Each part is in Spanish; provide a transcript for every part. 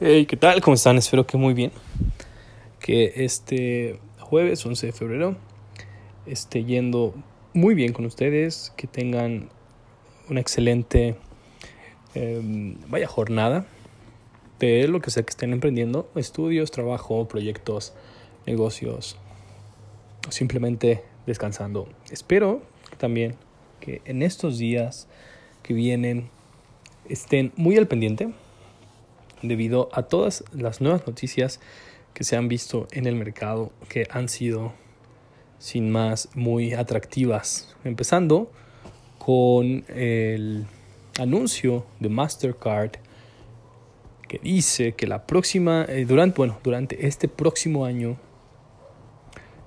Hey, ¿qué tal? ¿Cómo están? Espero que muy bien. Que este jueves 11 de febrero esté yendo muy bien con ustedes. Que tengan una excelente em, vaya jornada de lo que sea que estén emprendiendo: estudios, trabajo, proyectos, negocios, simplemente descansando. Espero también que en estos días que vienen estén muy al pendiente debido a todas las nuevas noticias que se han visto en el mercado que han sido sin más muy atractivas. Empezando con el anuncio de Mastercard que dice que la próxima, eh, durante, bueno, durante este próximo año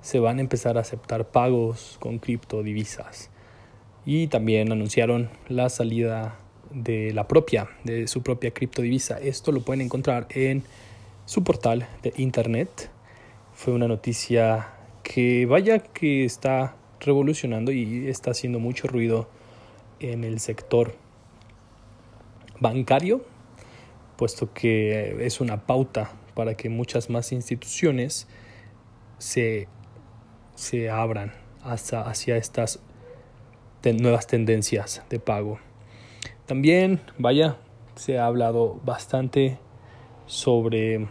se van a empezar a aceptar pagos con criptodivisas. Y también anunciaron la salida de la propia, de su propia criptodivisa. Esto lo pueden encontrar en su portal de internet. Fue una noticia que vaya que está revolucionando y está haciendo mucho ruido en el sector bancario, puesto que es una pauta para que muchas más instituciones se, se abran hacia, hacia estas nuevas tendencias de pago. También, vaya, se ha hablado bastante sobre,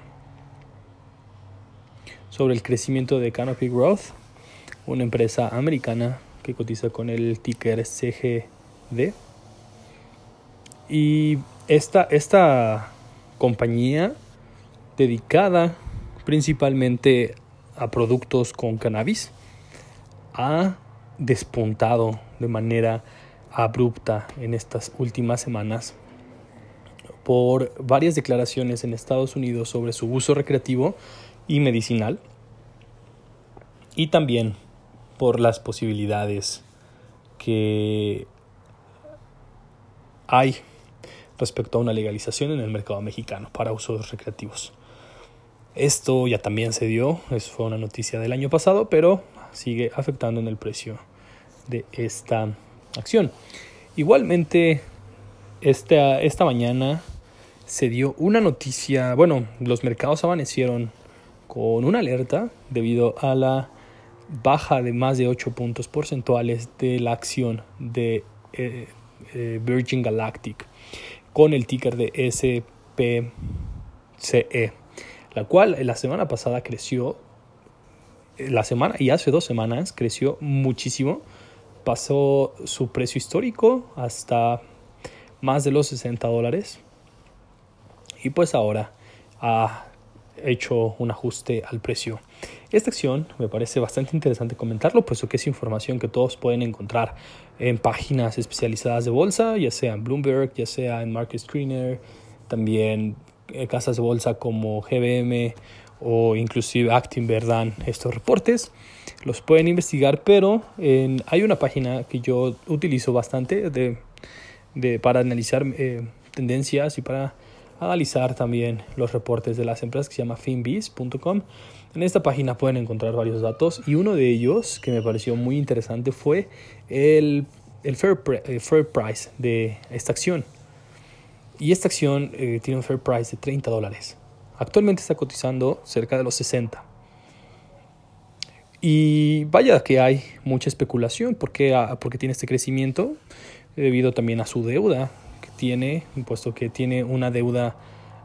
sobre el crecimiento de Canopy Growth, una empresa americana que cotiza con el ticker CGD. Y esta, esta compañía dedicada principalmente a productos con cannabis ha despuntado de manera abrupta en estas últimas semanas por varias declaraciones en Estados Unidos sobre su uso recreativo y medicinal y también por las posibilidades que hay respecto a una legalización en el mercado mexicano para usos recreativos. Esto ya también se dio, eso fue una noticia del año pasado, pero sigue afectando en el precio de esta acción. Igualmente, esta, esta mañana se dio una noticia, bueno, los mercados amanecieron con una alerta debido a la baja de más de 8 puntos porcentuales de la acción de eh, eh, Virgin Galactic con el ticker de SPCE, la cual la semana pasada creció, la semana y hace dos semanas creció muchísimo pasó su precio histórico hasta más de los 60 dólares. Y pues ahora ha hecho un ajuste al precio. Esta acción me parece bastante interesante comentarlo, puesto que es información que todos pueden encontrar en páginas especializadas de bolsa, ya sea en Bloomberg, ya sea en Market Screener, también eh, casas de bolsa como GBM o inclusive Actinver dan estos reportes. Los pueden investigar, pero hay una página que yo utilizo bastante de, de para analizar eh, tendencias y para analizar también los reportes de las empresas que se llama finbiz.com. En esta página pueden encontrar varios datos y uno de ellos que me pareció muy interesante fue el, el fair, fair, price de esta acción. Y esta acción eh, tiene un fair price de 30 dólares. Actualmente está cotizando cerca de los 60. Y vaya que hay mucha especulación porque, ah, porque tiene este crecimiento debido también a su deuda que tiene, puesto que tiene una deuda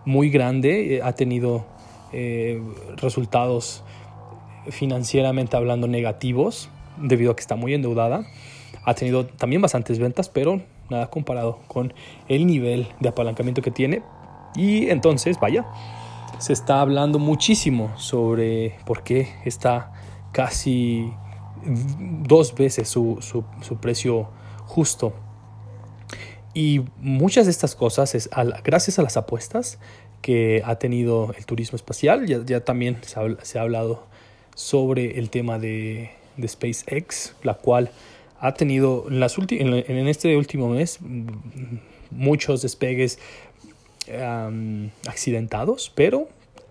muy grande, eh, ha tenido eh, resultados financieramente hablando negativos debido a que está muy endeudada. Ha tenido también bastantes ventas, pero nada comparado con el nivel de apalancamiento que tiene. Y entonces, vaya, se está hablando muchísimo sobre por qué está casi dos veces su, su, precio justo. Y muchas de estas cosas es gracias a las apuestas que ha tenido el turismo espacial. Ya, ya también se ha, se ha, hablado sobre el tema de, de SpaceX, la cual ha tenido en, las en, en este último mes muchos despegues accidentados, pero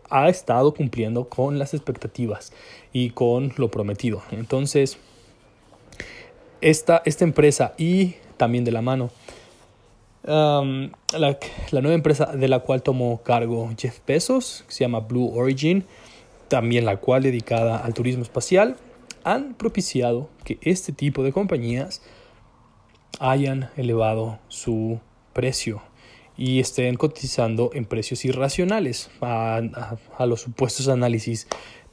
ha estado cumpliendo con las expectativas y con lo prometido. Entonces, esta, esta empresa y también de la mano la, la, nueva empresa de la cual tomó cargo Jeff Bezos, que se llama Blue Origin, también la cual dedicada al turismo espacial, han propiciado que este tipo de compañías hayan elevado su precio y estén cotizando en precios irracionales a, los supuestos análisis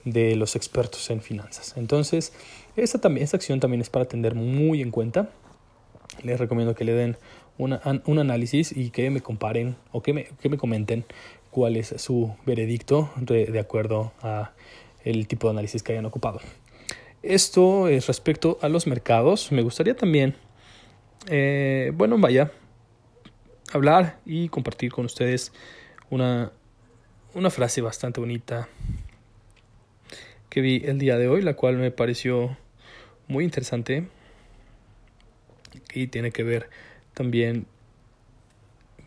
de los expertos en finanzas. Entonces, esta, también, esta acción también es para tener muy en cuenta. Les recomiendo que le den un análisis y que me comparen o que me, que me comenten cuál es su veredicto de, de acuerdo a el tipo de análisis que hayan ocupado. Esto es respecto a los mercados. Me gustaría también, eh, bueno, vaya, hablar y compartir con ustedes una, una frase bastante bonita que vi el día de hoy, la cual me pareció muy interesante y tiene que ver también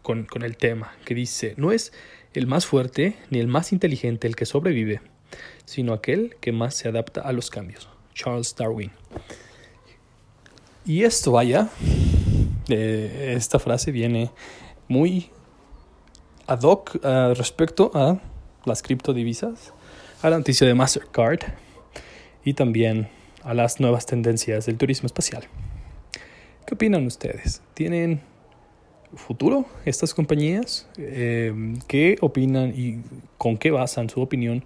con, con, el tema, que dice, no es el más fuerte ni el más inteligente el que sobrevive, sino aquel que más se adapta a los cambios. Charles Darwin. Y esto vaya, eh, esta frase viene muy ad hoc uh, respecto a las criptodivisas, a la noticia de Mastercard y también a las nuevas tendencias del turismo espacial. ¿Qué opinan ustedes? ¿Tienen futuro estas compañías? Eh, ¿Qué opinan y con qué basan su opinión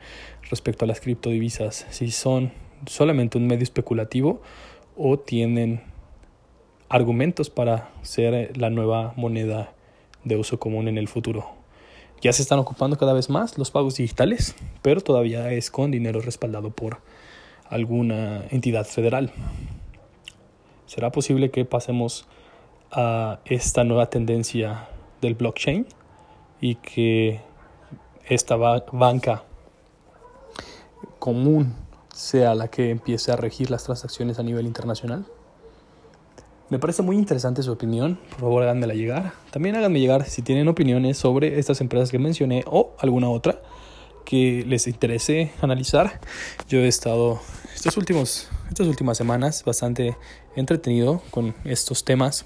respecto a las criptodivisas? Si son solamente un medio especulativo o tienen argumentos para ser la nueva moneda de uso común en el futuro. Ya se están ocupando cada vez más los pagos digitales, pero todavía es con dinero respaldado por alguna entidad federal. ¿Será posible que pasemos a esta nueva tendencia del blockchain y que esta banca común sea la que empiece a regir las transacciones a nivel internacional? Me parece muy interesante su opinión, por favor háganmela llegar. También háganme llegar si tienen opiniones sobre estas empresas que mencioné o alguna otra que les interese analizar. Yo he estado estos últimos, estas últimas semanas bastante entretenido con estos temas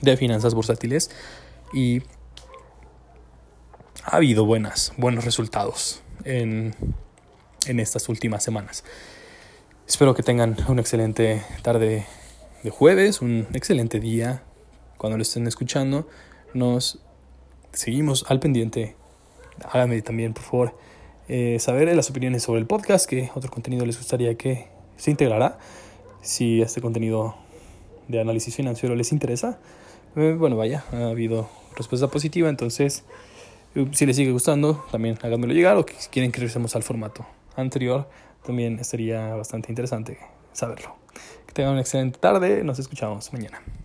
de finanzas bursátiles y ha habido buenas, buenos resultados en en estas últimas semanas. Espero que tengan una excelente tarde de jueves, un excelente día cuando lo estén escuchando. Nos seguimos al pendiente. Háganme también, por favor, eh, saber las opiniones sobre el podcast, que otro contenido les gustaría que se integrara. Si este contenido de análisis financiero les interesa, eh, bueno, vaya, ha habido respuesta positiva, entonces eh, si les sigue gustando, también háganmelo llegar o si quieren que regresemos al formato anterior, también estaría bastante interesante saberlo. Que tengan una excelente tarde, nos escuchamos mañana.